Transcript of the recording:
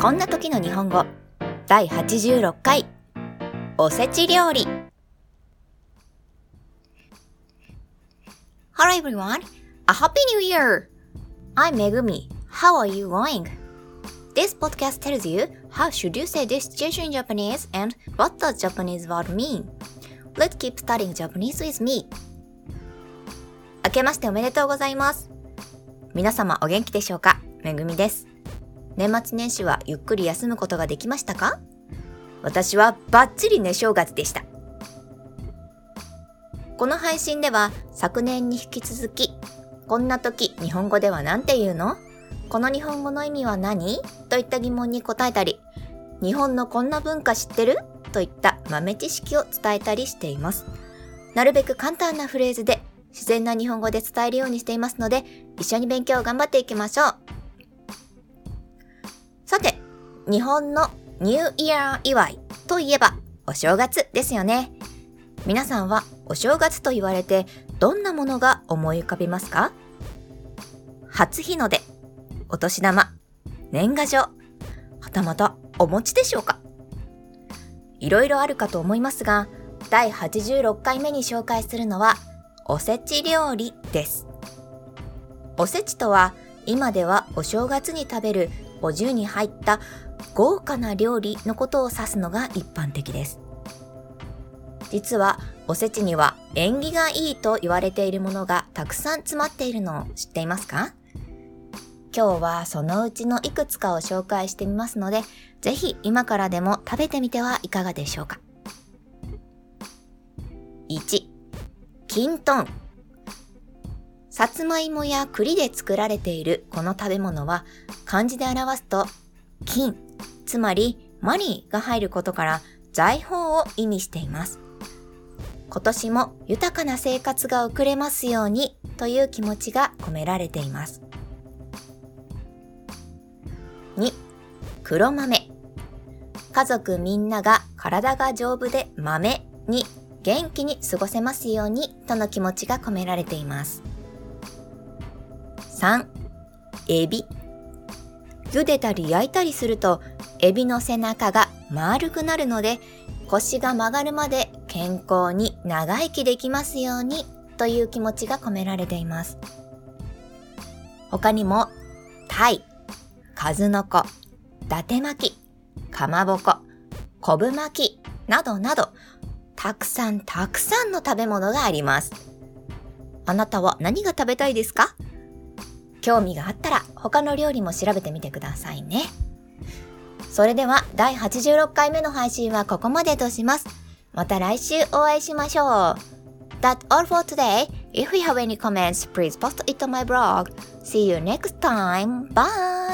こんな時の日本語第86回おせち料理 Hello everyone! A happy new year! I'm Megumi. How are you going? This podcast tells you how should you say this situation in Japanese and what does Japanese word mean. Let's keep studying Japanese with me. 明けましておめでとうございます。皆様お元気でしょうかめぐみです。年末年始はゆっくり休むことができましたか？私はバッチリ寝正月でした。この配信では昨年に引き続き、こんな時日本語では何て言うの？この日本語の意味は何？といった疑問に答えたり、日本のこんな文化知ってる？といった豆知識を伝えたりしています。なるべく簡単なフレーズで自然な日本語で伝えるようにしていますので、一緒に勉強を頑張っていきましょう。さて、日本のニューイヤー祝いといえばお正月ですよね。皆さんはお正月と言われてどんなものが思い浮かびますか？初日の出、お年玉、年賀状、はたまたお餅でしょうか？いろいろあるかと思いますが、第86回目に紹介するのはおせち料理です。おせちとは今ではお正月に食べるお重に入った豪華な料理のことを指すのが一般的です。実はおせちには縁起がいいと言われているものがたくさん詰まっているのを知っていますか？今日はそのうちのいくつかを紹介してみますので、ぜひ今からでも食べてみてはいかがでしょうか？1、きんとん。さつまいもや栗で作られているこの食べ物は漢字で表すと金、つまりマニーが入ることから財宝を意味しています。今年も豊かな生活が送れますようにという気持ちが込められています。2、黒豆。家族みんなが体が丈夫で豆に元気に過ごせますようにとの気持ちが込められています。3、エビ。茹でたり焼いたりすると、エビの背中が丸くなるので、腰が曲がるまで健康に長生きできますようにという気持ちが込められています。他にも、タイ、数の子、伊達巻き、かまぼこ、昆布巻きなどなど、たくさんたくさんの食べ物があります。あなたは何が食べたいですか？興味があったら他の料理も調べてみてくださいね。それでは第86回目の配信はここまでとします。また来週お会いしましょう。That's all for today. If you have any comments, please post it on my blog. See you next time. Bye!